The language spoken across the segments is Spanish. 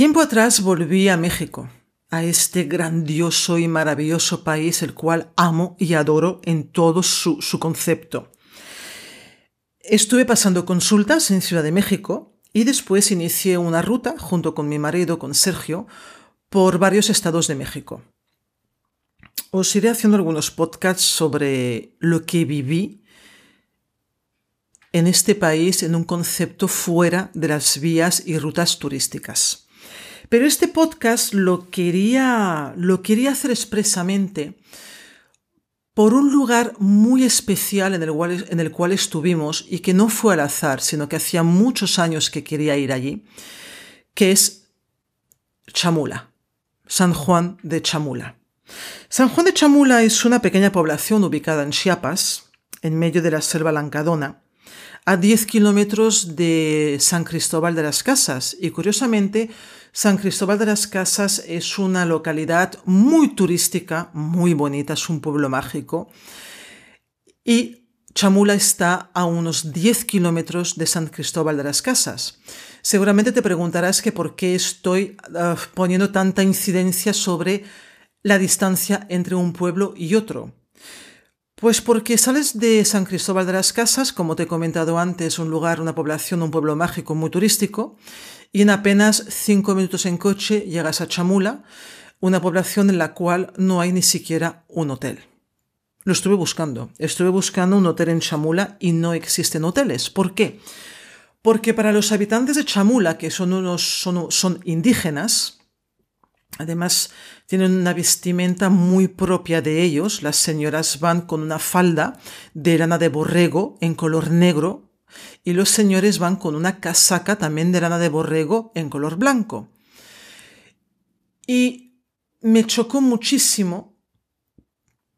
Tiempo atrás volví a México, a este grandioso y maravilloso país el cual amo y adoro en todo su, concepto. Estuve pasando consultas en Ciudad de México y después inicié una ruta junto con mi marido, con Sergio, por varios estados de México. Os iré haciendo algunos podcasts sobre lo que viví en este país en un concepto fuera de las vías y rutas turísticas. Pero este podcast lo quería, lo quería hacer expresamente por un lugar muy especial en el, cual, en el cual estuvimos y que no fue al azar, sino que hacía muchos años que quería ir allí, que es Chamula, San Juan de Chamula. San Juan de Chamula es una pequeña población ubicada en Chiapas, en medio de la selva lancadona, a 10 kilómetros de San Cristóbal de las Casas y curiosamente San Cristóbal de las Casas es una localidad muy turística, muy bonita, es un pueblo mágico. Y Chamula está a unos 10 kilómetros de San Cristóbal de las Casas. Seguramente te preguntarás que por qué estoy ah, poniendo tanta incidencia sobre la distancia entre un pueblo y otro. Pues porque sales de San Cristóbal de las Casas, como te he comentado antes, un lugar, una población, un pueblo mágico muy turístico, y en apenas cinco minutos en coche llegas a Chamula, una población en la cual no hay ni siquiera un hotel. Lo estuve buscando. Estuve buscando un hotel en Chamula y no existen hoteles. ¿Por qué? Porque para los habitantes de Chamula, que son unos son, son indígenas, además tienen una vestimenta muy propia de ellos. Las señoras van con una falda de lana de borrego en color negro, y los señores van con una casaca también de lana de borrego en color blanco. Y me chocó muchísimo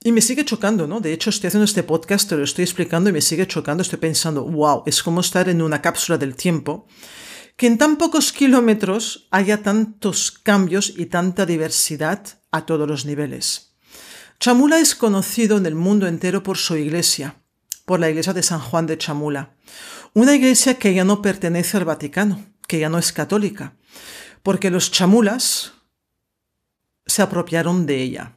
y me sigue chocando, ¿no? De hecho, estoy haciendo este podcast, te lo estoy explicando y me sigue chocando. Estoy pensando, wow, es como estar en una cápsula del tiempo, que en tan pocos kilómetros haya tantos cambios y tanta diversidad a todos los niveles. Chamula es conocido en el mundo entero por su iglesia, por la iglesia de San Juan de Chamula. Una iglesia que ya no pertenece al Vaticano, que ya no es católica, porque los chamulas se apropiaron de ella.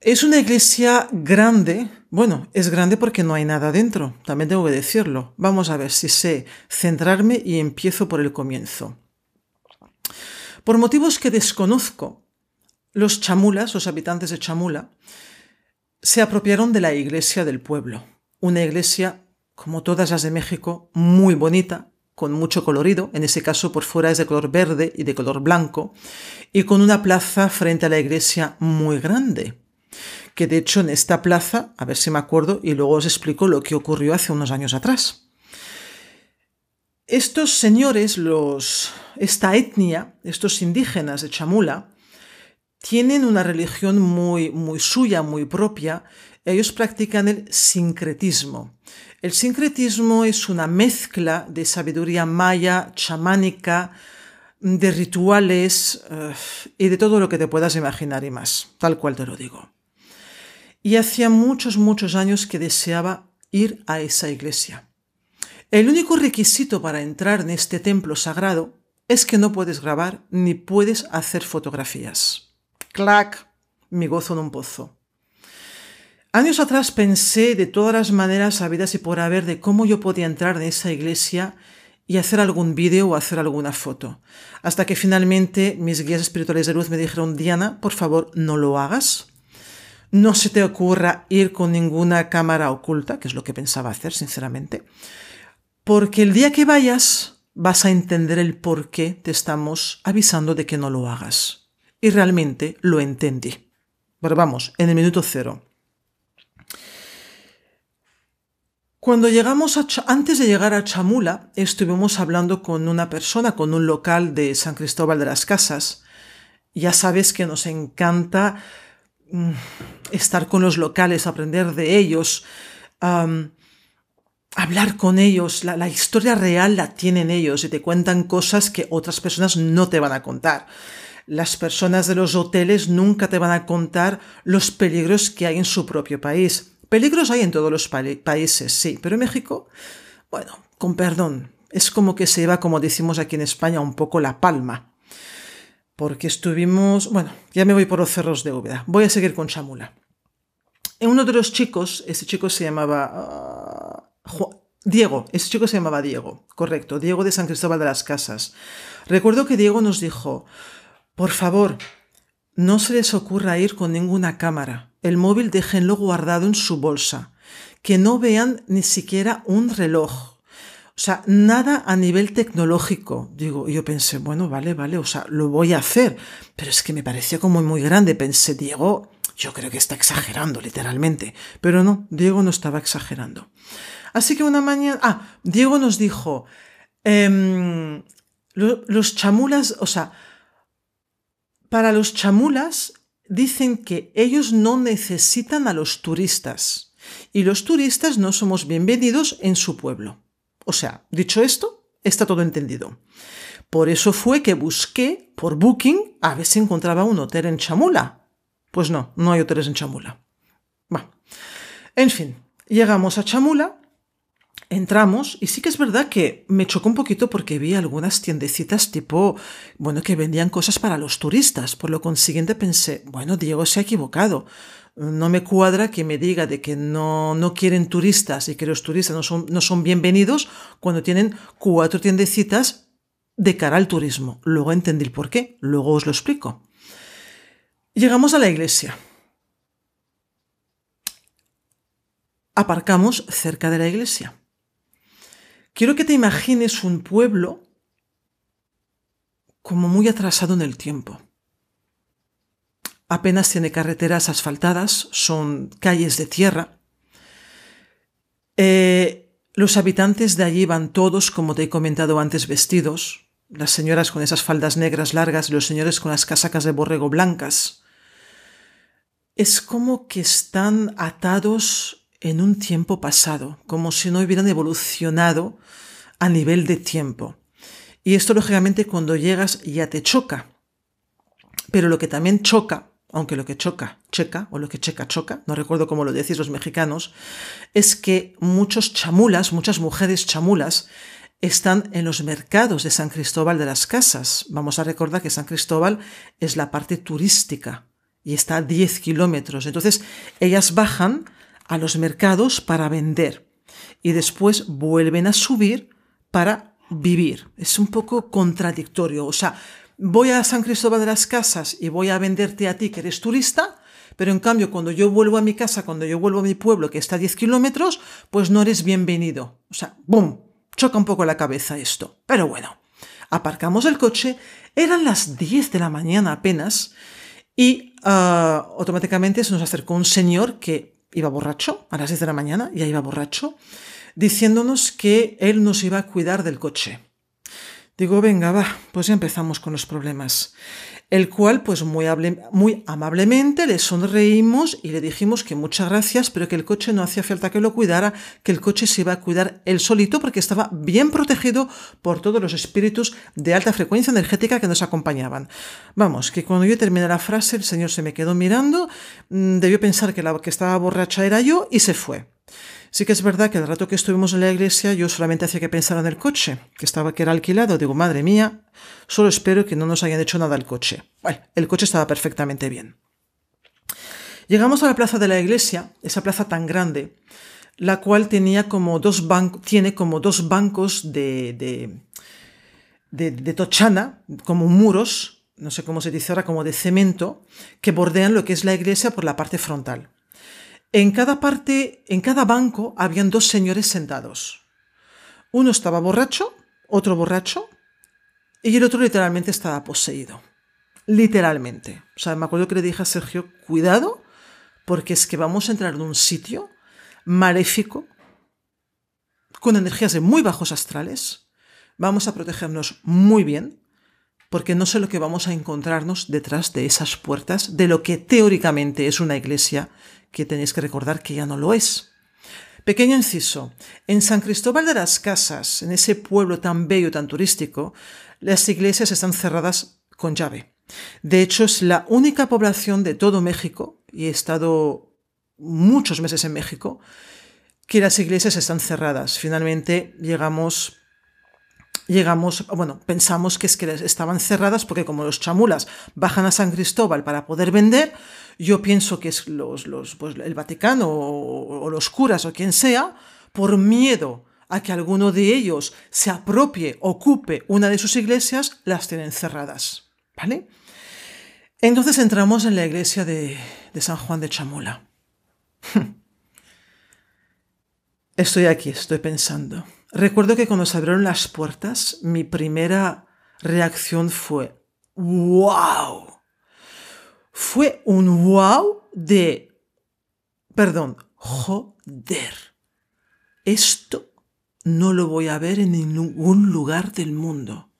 Es una iglesia grande, bueno, es grande porque no hay nada dentro, también tengo que decirlo. Vamos a ver si sé centrarme y empiezo por el comienzo. Por motivos que desconozco, los chamulas, los habitantes de Chamula, se apropiaron de la iglesia del pueblo, una iglesia, como todas las de México, muy bonita, con mucho colorido, en ese caso por fuera es de color verde y de color blanco, y con una plaza frente a la iglesia muy grande, que de hecho en esta plaza, a ver si me acuerdo, y luego os explico lo que ocurrió hace unos años atrás. Estos señores, los, esta etnia, estos indígenas de Chamula, tienen una religión muy, muy suya, muy propia. Ellos practican el sincretismo. El sincretismo es una mezcla de sabiduría maya, chamánica, de rituales eh, y de todo lo que te puedas imaginar y más, tal cual te lo digo. Y hacía muchos, muchos años que deseaba ir a esa iglesia. El único requisito para entrar en este templo sagrado es que no puedes grabar ni puedes hacer fotografías. Clac, mi gozo en un pozo. Años atrás pensé de todas las maneras habidas y por haber de cómo yo podía entrar en esa iglesia y hacer algún vídeo o hacer alguna foto. Hasta que finalmente mis guías espirituales de luz me dijeron, Diana, por favor, no lo hagas. No se te ocurra ir con ninguna cámara oculta, que es lo que pensaba hacer, sinceramente. Porque el día que vayas vas a entender el por qué te estamos avisando de que no lo hagas. Y realmente lo entendí. Pero vamos, en el minuto cero. Cuando llegamos a antes de llegar a Chamula, estuvimos hablando con una persona, con un local de San Cristóbal de las Casas. Ya sabes que nos encanta mm, estar con los locales, aprender de ellos, hablar con ellos. La historia real la tienen ellos y te cuentan cosas que otras personas no te van a contar. Las personas de los hoteles nunca te van a contar los peligros que hay en su propio país Peligros hay en todos los países, sí, pero en México, bueno, con perdón, es como que se va, como decimos aquí en España, un poco la palma. Porque estuvimos, bueno, ya me voy por los cerros de Úbeda, voy a seguir con Chamula. En uno de los chicos, ese chico se llamaba uh, Diego, ese chico se llamaba Diego, correcto, Diego de San Cristóbal de las Casas. Recuerdo que Diego nos dijo, por favor, no se les ocurra ir con ninguna cámara. El móvil déjenlo guardado en su bolsa. Que no vean ni siquiera un reloj. O sea, nada a nivel tecnológico. Digo, yo pensé, bueno, vale, vale, o sea, lo voy a hacer. Pero es que me pareció como muy grande. Pensé, Diego, yo creo que está exagerando, literalmente. Pero no, Diego no estaba exagerando. Así que una mañana, ah, Diego nos dijo, em, los chamulas, o sea, para los chamulas dicen que ellos no necesitan a los turistas y los turistas no somos bienvenidos en su pueblo. O sea, dicho esto, está todo entendido. Por eso fue que busqué por Booking a ver si encontraba un hotel en Chamula. Pues no, no hay hoteles en Chamula. Va. En fin, llegamos a Chamula Entramos y sí que es verdad que me chocó un poquito porque vi algunas tiendecitas tipo, bueno, que vendían cosas para los turistas. Por lo consiguiente pensé, bueno, Diego se ha equivocado. No me cuadra que me diga de que no, no quieren turistas y que los turistas no son, no son bienvenidos cuando tienen cuatro tiendecitas de cara al turismo. Luego entendí el por qué, luego os lo explico. Llegamos a la iglesia. Aparcamos cerca de la iglesia. Quiero que te imagines un pueblo como muy atrasado en el tiempo. Apenas tiene carreteras asfaltadas, son calles de tierra. Eh, los habitantes de allí van todos, como te he comentado antes, vestidos, las señoras con esas faldas negras largas los señores con las casacas de borrego blancas. Es como que están atados en un tiempo pasado, como si no hubieran evolucionado a nivel de tiempo. Y esto, lógicamente, cuando llegas ya te choca. Pero lo que también choca, aunque lo que choca, checa, o lo que checa, choca, no recuerdo cómo lo decís los mexicanos, es que muchos chamulas, muchas mujeres chamulas, están en los mercados de San Cristóbal de las Casas. Vamos a recordar que San Cristóbal es la parte turística y está a 10 kilómetros. Entonces, ellas bajan a los mercados para vender y después vuelven a subir para vivir. Es un poco contradictorio. O sea, voy a San Cristóbal de las Casas y voy a venderte a ti que eres turista, pero en cambio cuando yo vuelvo a mi casa, cuando yo vuelvo a mi pueblo que está a 10 kilómetros, pues no eres bienvenido. O sea, ¡boom! Choca un poco la cabeza esto. Pero bueno, aparcamos el coche, eran las 10 de la mañana apenas, y ah, automáticamente se nos acercó un señor que iba borracho, a las 10 de la mañana, ya iba borracho, diciéndonos que él nos iba a cuidar del coche. Digo, venga, va, pues ya empezamos con los problemas el cual pues muy, muy, amablemente le sonreímos y le dijimos que muchas gracias, pero que el coche no hacía falta que lo cuidara, que el coche se iba a cuidar él solito porque estaba bien protegido por todos los espíritus de alta frecuencia energética que nos acompañaban. Vamos, que cuando yo terminé la frase el señor se me quedó mirando, mm, debió pensar que la que estaba borracha era yo y se fue. Sí que es verdad que el rato que estuvimos en la iglesia yo solamente hacía que pensar en el coche, que estaba que era alquilado. Digo, madre mía, solo espero que no nos hayan hecho nada al coche. Bueno, el coche estaba perfectamente bien. Llegamos a la plaza de la iglesia, esa plaza tan grande. la cual tenía como dos tiene como dos bancos de, de, de, de tochana, como muros, no sé cómo se dice ahora, como de cemento, que bordean lo que es la iglesia por la parte frontal. En cada parte, en cada banco, habían dos señores sentados. Uno estaba borracho, otro borracho, y el otro literalmente estaba poseído. Literalmente. O sea, me acuerdo que le dije a Sergio, cuidado, porque es que vamos a entrar en un sitio maléfico, con energías de muy bajos astrales. Vamos a protegernos muy bien, porque no sé lo que vamos a encontrarnos detrás de esas puertas, de lo que teóricamente es una iglesia, que tenéis que recordar que ya no lo es. Pequeño inciso. En San Cristóbal de las Casas, en ese pueblo tan bello, tan turístico, las iglesias están cerradas con llave. De hecho, es la única población de todo México, y he estado muchos meses en México, que las iglesias están cerradas. Finalmente llegamos llegamos, bueno, pensamos que es que estaban cerradas porque como los chamulas bajan a San Cristóbal para poder vender, yo pienso que es los, los, pues el Vaticano o, los curas o quien sea, por miedo a que alguno de ellos se apropie, ocupe una de sus iglesias, las tienen cerradas. ¿Vale? Entonces entramos en la iglesia de, de San Juan de Chamula. Estoy aquí, estoy pensando. Recuerdo que cuando se abrieron las puertas, mi primera reacción fue ¡Wow! Fue un wow de... Perdón, joder. Esto no lo voy a ver en ningún lugar del mundo.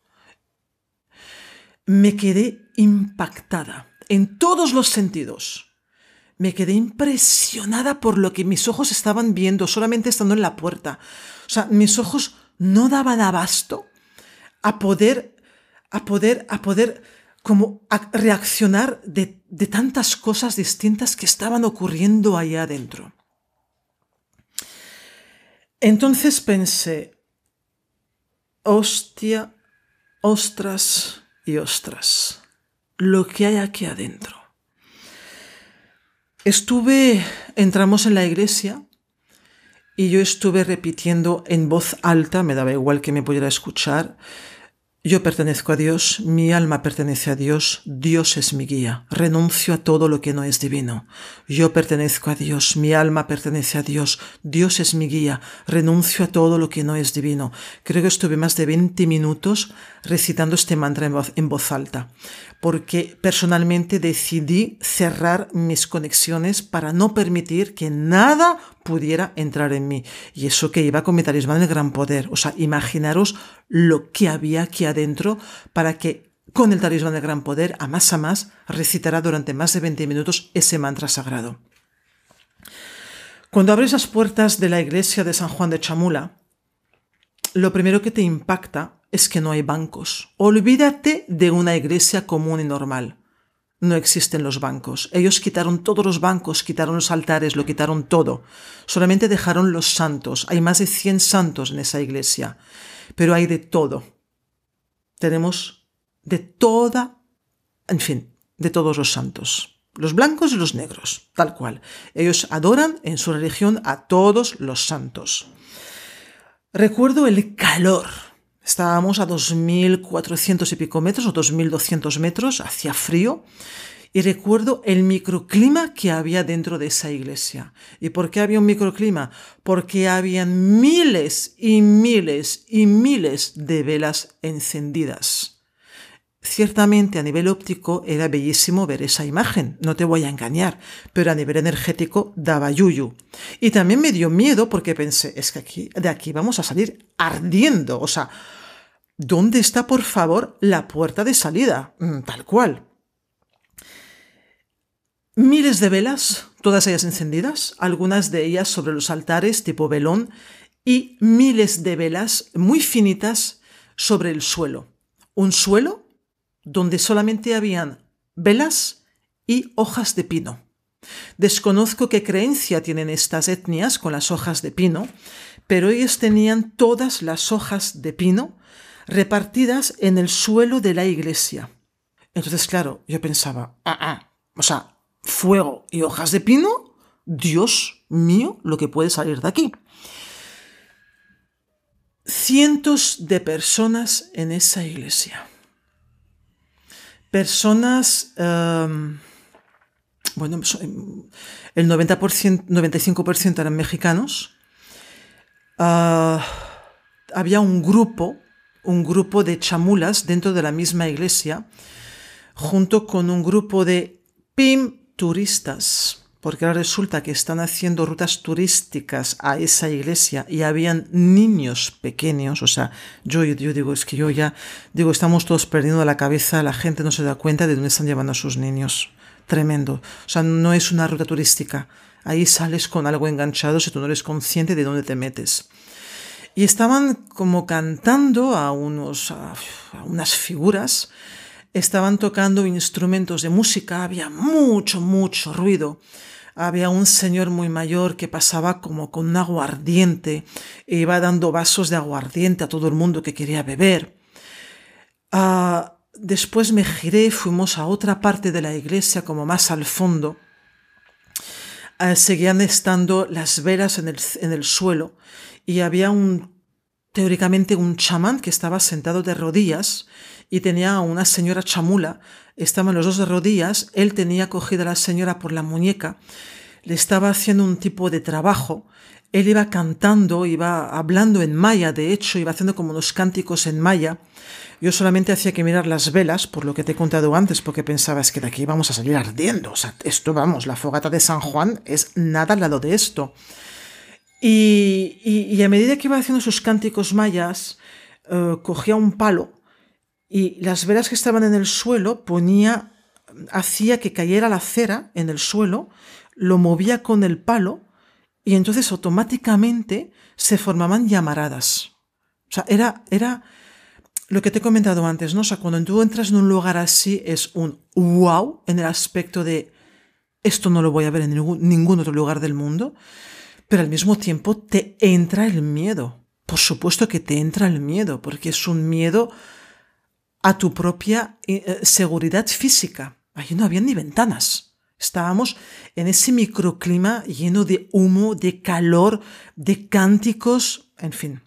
Me quedé impactada en todos los sentidos. Me quedé impresionada por lo que mis ojos estaban viendo solamente estando en la puerta. O sea, mis ojos no daban abasto a poder, a poder, a poder como reaccionar de, de tantas cosas distintas que estaban ocurriendo allá adentro. Entonces pensé, hostia, ostras y ostras, lo que hay aquí adentro. Estuve, entramos en la iglesia y yo estuve repitiendo en voz alta, me daba igual que me pudiera escuchar, yo pertenezco a Dios, mi alma pertenece a Dios, Dios es mi guía, renuncio a todo lo que no es divino. Yo pertenezco a Dios, mi alma pertenece a Dios, Dios es mi guía, renuncio a todo lo que no es divino. Creo que estuve más de 20 minutos recitando este mantra en voz, en voz alta, porque personalmente decidí cerrar mis conexiones para no permitir que nada pudiera entrar en mí. Y eso que iba con mi talismán del gran poder. O sea, imaginaros lo que había aquí adentro para que con el talismán del gran poder, a más a más, recitará durante más de 20 minutos ese mantra sagrado. Cuando abres las puertas de la iglesia de San Juan de Chamula, lo primero que te impacta es que no hay bancos. Olvídate de una iglesia común y normal no existen los bancos. Ellos quitaron todos los bancos, quitaron los altares, lo quitaron todo. Solamente dejaron los santos. Hay más de 100 santos en esa iglesia. Pero hay de todo. Tenemos de toda, en fin, de todos los santos. Los blancos y los negros, tal cual. Ellos adoran en su religión a todos los santos. Recuerdo el calor Estábamos a 2.400 y pico metros o 2.200 metros, hacía frío, y recuerdo el microclima que había dentro de esa iglesia. ¿Y por qué había un microclima? Porque habían miles y miles y miles de velas encendidas. Ciertamente a nivel óptico era bellísimo ver esa imagen, no te voy a engañar, pero a nivel energético daba yuyu. Y también me dio miedo porque pensé, es que aquí, de aquí vamos a salir ardiendo, o sea, ¿dónde está por favor la puerta de salida? Mm, tal cual. Miles de velas, todas ellas encendidas, algunas de ellas sobre los altares tipo velón, y miles de velas muy finitas sobre el suelo. Un suelo donde solamente habían velas y hojas de pino. Desconozco qué creencia tienen estas etnias con las hojas de pino, pero ellos tenían todas las hojas de pino repartidas en el suelo de la iglesia. Entonces, claro, yo pensaba, ah, ah, o sea, fuego y hojas de pino, Dios mío, lo que puede salir de aquí. Cientos de personas en esa iglesia. Personas, em, bueno, el 90%, 95% eran mexicanos. Ah, había un grupo, un grupo de chamulas dentro de la misma iglesia, junto con un grupo de PIM turistas, porque ahora resulta que están haciendo rutas turísticas a esa iglesia y habían niños pequeños, o sea, yo, yo digo, es que yo ya, digo, estamos todos perdiendo la cabeza, la gente no se da cuenta de dónde están llevando a sus niños. Tremendo. O sea, no es una ruta turística. Ahí sales con algo enganchado si tú no eres consciente de dónde te metes. Y estaban como cantando a, unos, a unas figuras estaban tocando instrumentos de música, había mucho, mucho ruido. Había un señor muy mayor que pasaba como con un aguardiente e iba dando vasos de aguardiente a todo el mundo que quería beber. Ah, después me giré, fuimos a otra parte de la iglesia, como más al fondo. Ah, seguían estando las velas en el, en el suelo y había un, teóricamente, un chamán que estaba sentado de rodillas y tenía a una señora chamula. Estaban los dos de rodillas, él tenía cogida a la señora por la muñeca, le estaba haciendo un tipo de trabajo. Él iba cantando, iba hablando en maya, de hecho, iba haciendo como unos cánticos en maya. Yo solamente hacía que mirar las velas, por lo que te he contado antes, porque pensaba es que de aquí vamos a salir ardiendo. O sea, esto vamos, la fogata de San Juan es nada al lado de esto. Y, y, a medida que iba haciendo sus cánticos mayas, eh, cogía un palo y las velas que estaban en el suelo ponía, hacía que cayera la cera en el suelo, lo movía con el palo y entonces automáticamente se formaban llamaradas. O sea, era, era lo que te he comentado antes, ¿no? O sea, cuando tú entras en un lugar así es un wow en el aspecto de esto no lo voy a ver en ningún, otro lugar del mundo, pero al mismo tiempo te entra el miedo. Por supuesto que te entra el miedo, porque es un miedo a tu propia eh, seguridad física. Allí no había ni ventanas. Estábamos en ese microclima lleno de humo, de calor, de cánticos, en fin.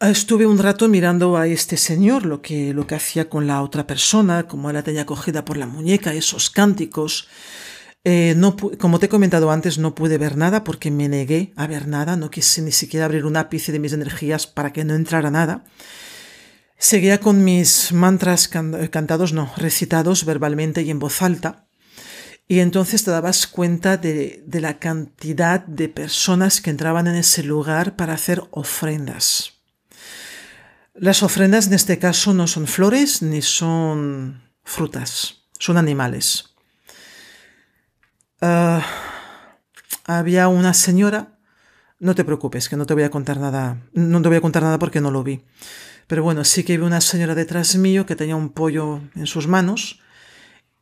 Estuve un rato mirando a este señor, lo que, lo que hacía con la otra persona, como la tenía cogida por la muñeca, esos cánticos. Eh, no, como te he comentado antes, no pude ver nada porque me negué a ver nada, no quise ni siquiera abrir un ápice de mis energías para que no entrara nada. Seguía con mis mantras cantados, no, recitados verbalmente y en voz alta. Y entonces te dabas cuenta de, la cantidad de personas que entraban en ese lugar para hacer ofrendas. Las ofrendas en este caso no son flores ni son frutas, son animales. Uh, había una señora, no te preocupes, que no te voy a contar nada, no te voy a contar nada porque no lo vi. Pero bueno, sí que vi una señora detrás mío que tenía un pollo en sus manos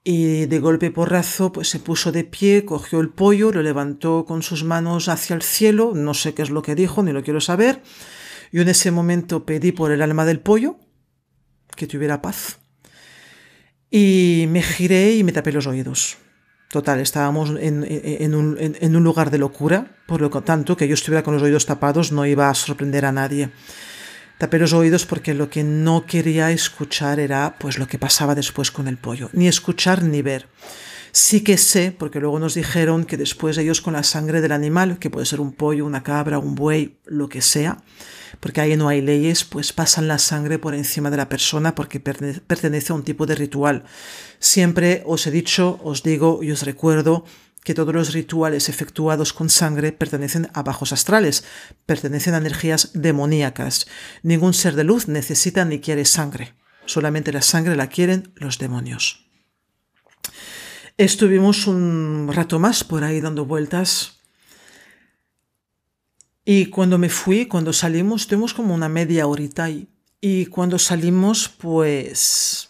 y de golpe porrazo pues se puso de pie, cogió el pollo, lo levantó con sus manos hacia el cielo, no sé qué es lo que dijo, ni lo quiero saber. Yo en ese momento pedí por el alma del pollo que tuviera paz y me giré y me tapé los oídos. Total, estábamos en, en, un, en, un, lugar de locura, por lo tanto que yo estuviera con los oídos tapados no iba a sorprender a nadie tapé los oídos porque lo que no quería escuchar era pues lo que pasaba después con el pollo, ni escuchar ni ver. Sí que sé, porque luego nos dijeron que después ellos con la sangre del animal, que puede ser un pollo, una cabra, un buey, lo que sea, porque ahí no hay leyes, pues pasan la sangre por encima de la persona porque pertenece a un tipo de ritual. Siempre os he dicho, os digo y os recuerdo que todos los rituales efectuados con sangre pertenecen a bajos astrales, pertenecen a energías demoníacas. Ningún ser de luz necesita ni quiere sangre. Solamente la sangre la quieren los demonios. Estuvimos un rato más por ahí dando vueltas. Y cuando me fui, cuando salimos, tuvimos como una media horita ahí. Y cuando salimos, pues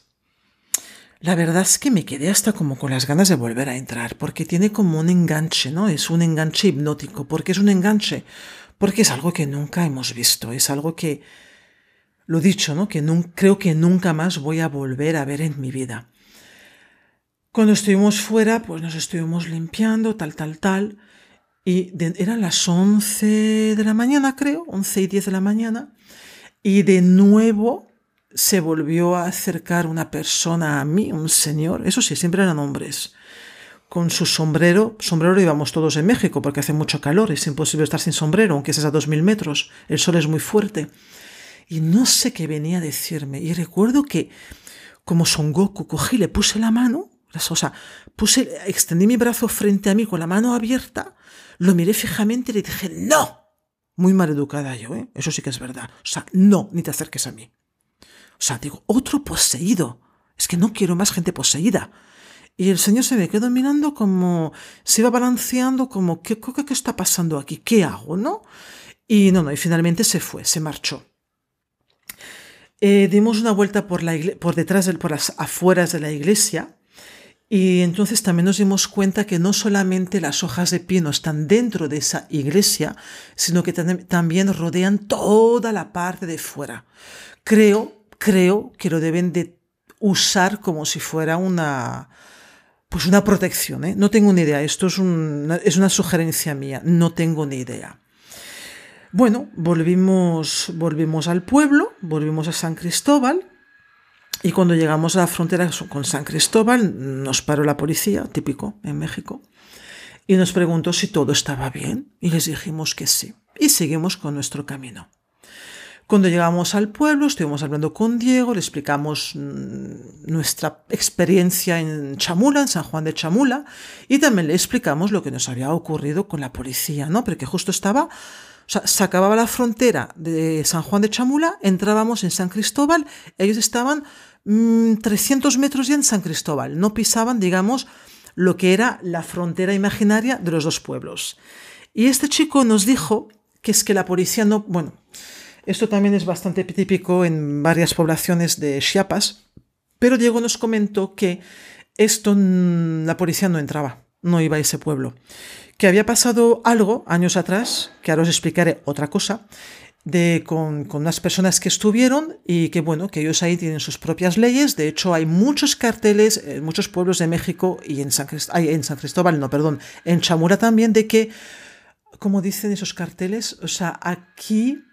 la verdad es que me quedé hasta como con las ganas de volver a entrar, porque tiene como un enganche, ¿no? Es un enganche hipnótico. ¿Por qué es un enganche? Porque es algo que nunca hemos visto, es algo que, lo dicho, ¿no? Que creo que nunca más voy a volver a ver en mi vida. Cuando estuvimos fuera, pues nos estuvimos limpiando, tal, tal, tal. Y eran las 11 de la mañana, creo, 11 y 10 de la mañana. Y de nuevo se volvió a acercar una persona a mí, un señor. Eso sí, siempre eran hombres. Con su sombrero, sombrero íbamos todos en México porque hace mucho calor, es imposible estar sin sombrero, aunque es a 2000 metros, el sol es muy fuerte. Y no sé qué venía a decirme. Y recuerdo que, como Son Goku, cogí, le puse la mano o sea, puse, extendí mi brazo frente a mí con la mano abierta, lo miré fijamente y le dije, no. Muy mal educada yo, ¿eh? Eso sí que es verdad. O sea, no, ni te acerques a mí. O sea, digo, otro poseído. Es que no quiero más gente poseída. Y el señor se me quedó mirando como, se iba balanceando como, ¿qué, qué, está pasando aquí? ¿Qué hago, no? Y no, no, y finalmente se fue, se marchó. Eh, dimos una vuelta por, la por detrás, por las afueras de la iglesia y entonces también nos dimos cuenta que no solamente las hojas de pino están dentro de esa iglesia, sino que también rodean toda la parte de fuera. Creo, creo que lo deben de usar como si fuera una, pues una protección. ¿eh? No tengo ni idea, esto es, es una sugerencia mía, no tengo ni idea. Bueno, volvimos, volvimos al pueblo, volvimos a San Cristóbal y cuando llegamos a la frontera con San Cristóbal, nos paró la policía, típico en México, y nos preguntó si todo estaba bien, y les dijimos que sí, y seguimos con nuestro camino. Cuando llegamos al pueblo, estuvimos hablando con Diego, le explicamos mm, nuestra experiencia en Chamula, en San Juan de Chamula, y también le explicamos lo que nos había ocurrido con la policía, ¿no? Porque justo estaba o sea, se acababa la frontera de San Juan de Chamula, entrábamos en San Cristóbal, ellos estaban 300 mm, metros ya en San Cristóbal, no pisaban, digamos, lo que era la frontera imaginaria de los dos pueblos. Y este chico nos dijo que es que la policía no, bueno, esto también es bastante típico en varias poblaciones de Chiapas, pero Diego nos comentó que esto la policía no entraba, no iba a ese pueblo que había pasado algo años atrás, que ahora os explicaré otra cosa, de, con, con, unas personas que estuvieron y que bueno, que ellos ahí tienen sus propias leyes. De hecho, hay muchos carteles en muchos pueblos de México y en San, en San Cristóbal, no, perdón, en Chamura también, de que, como dicen esos carteles, o sea, aquí,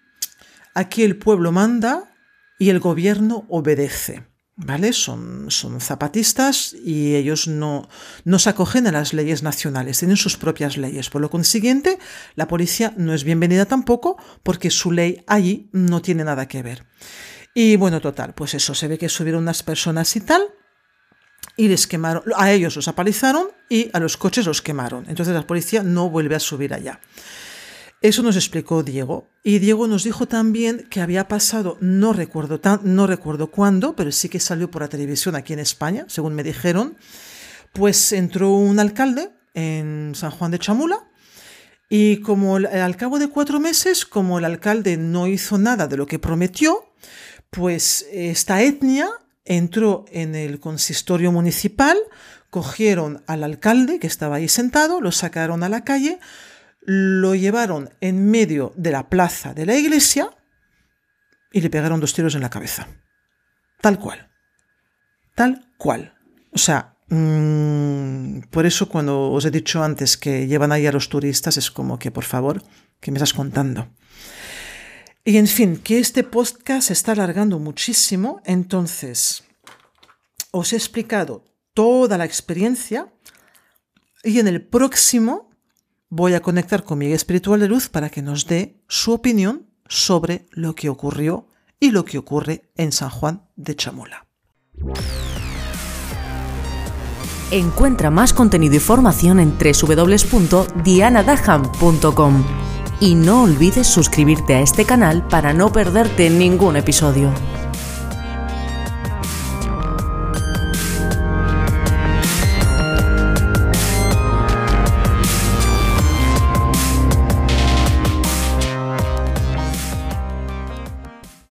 aquí el pueblo manda y el gobierno obedece. ¿vale? Son, son zapatistas y ellos no, no se acogen a las leyes nacionales, tienen sus propias leyes. Por lo consiguiente, la policía no es bienvenida tampoco porque su ley allí no tiene nada que ver. Y bueno, total, pues eso, se ve que subieron unas personas y tal, y les quemaron, a ellos los apalizaron y a los coches los quemaron. Entonces la policía no vuelve a subir allá. Eso nos explicó Diego. Y Diego nos dijo también que había pasado, no recuerdo, no recuerdo cuándo, pero sí que salió por la televisión aquí en España, según me dijeron, pues entró un alcalde en San Juan de Chamula y como al cabo de cuatro meses, como el alcalde no hizo nada de lo que prometió, pues esta etnia entró en el consistorio municipal, cogieron al alcalde que estaba ahí sentado, lo sacaron a la calle, lo llevaron en medio de la plaza de la iglesia y le pegaron dos tiros en la cabeza. Tal cual. Tal cual. O sea, mm, por eso cuando os he dicho antes que llevan ahí a los turistas es como que, por favor, ¿qué me estás contando? Y en fin, que este podcast se está alargando muchísimo, entonces os he explicado toda la experiencia y en el próximo voy a conectar con mi espiritual de luz para que nos dé su opinión sobre lo que ocurrió y lo que ocurre en San Juan de Chamula. Encuentra más contenido y formación en www.dianadaham.com y no olvides suscribirte a este canal para no perderte ningún episodio.